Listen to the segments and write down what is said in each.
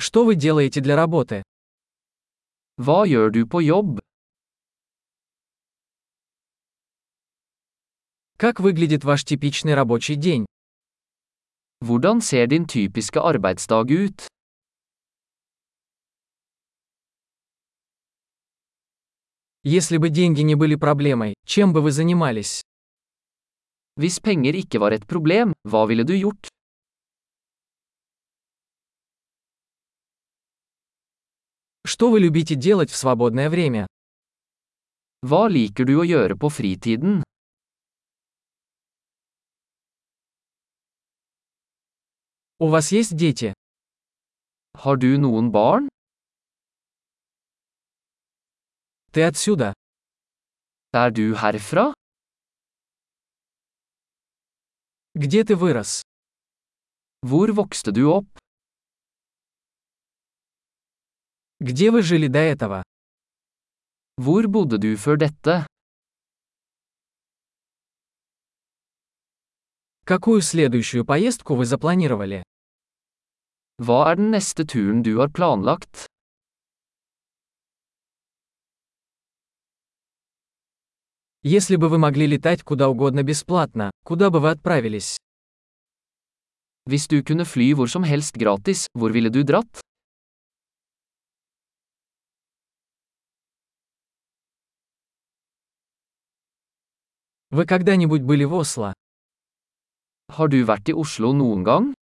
Что вы делаете для работы? Hva gjør du på jobb? Как выглядит ваш типичный рабочий день? Hvordan ser din typiske arbeidsdag ut? Если бы деньги не были проблемой, чем бы вы занимались? Hvis penger ikke var et problem, hva ville du gjort? Что вы любите делать в свободное время? Hva liker du å gjøre på fritiden? У вас есть дети? Har du noen barn? Ты отсюда? Er du herfra? Где ты вырос? Hvor vokste du opp? Где вы жили до этого? Hvor bodde du før dette? Какую следующую поездку вы запланировали? Hva er den neste turen du har planlagt? Если бы вы могли летать куда угодно бесплатно, куда бы вы отправились? Hvis du kunne fly hvor som helst gratis, hvor ville du dratt? Вы когда-нибудь были в Осло? Har du vært i Oslo noen gang?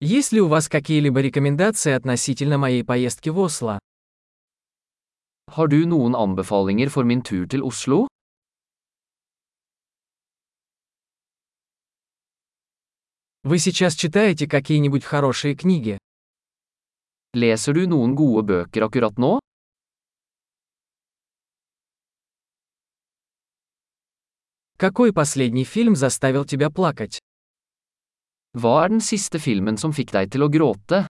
Есть ли у вас какие-либо рекомендации относительно моей поездки в Осло? Har du noen anbefalinger for min tur til Oslo? Вы сейчас читаете какие-нибудь хорошие книги? Leser du noen gode bøker akkurat nå? Какой последний фильм заставил тебя плакать? Hva er den siste filmen som fikk deg til å gråte?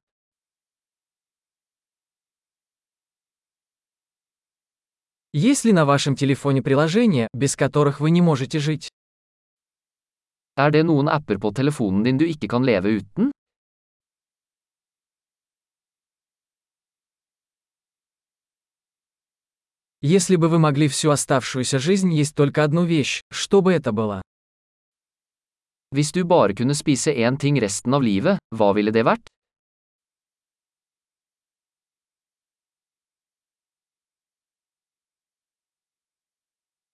Есть ли на вашем телефоне приложения, без которых вы не можете жить? Er det noen apper på telefonen din du ikke kan leve uten? Если бы вы могли всю оставшуюся жизнь есть только одну вещь, что бы это было? Hvis du bare kunne spise én ting resten av livet, hva ville det vært?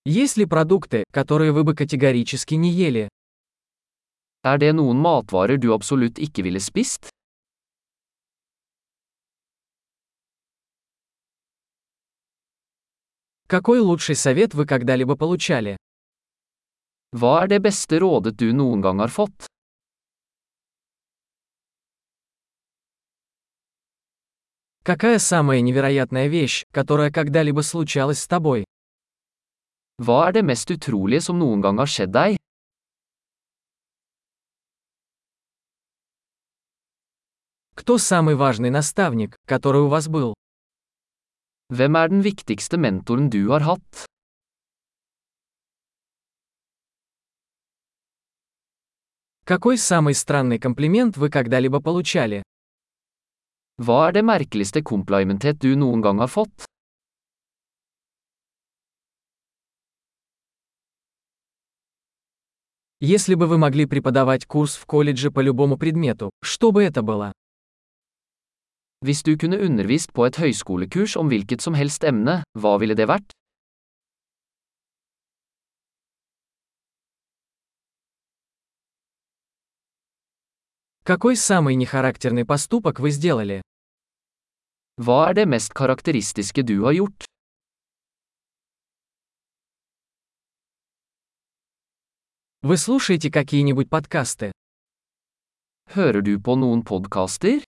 Есть ли продукты, которые вы бы категорически не ели? Er det noen matvarer du absolutt ikke ville spist? Какой лучший совет вы когда-либо получали? Hva er det beste rådet du noen gang har fått? Какая самая невероятная вещь, которая когда-либо случалась с тобой? Hva er det mest utrolige som noen gang har skjedd deg? Кто самый важный наставник, который у вас был? Hvem er den viktigste mentoren du har hatt? Какой самый странный комплимент вы когда-либо получали? Hva er det merkeligste komplimentet du noen gang har fått? Если бы вы могли преподавать курс в колледже по любому предмету, что бы это было? Hvis du kunne undervist på et høyskolekurs om hvilket som helst emne, hva ville det vært? Какой самый нехарактерный поступок вы сделали? Hva er det mest karakteristiske du har gjort? Вы слушаете какие-нибудь подкасты? Hører du på noen podkaster?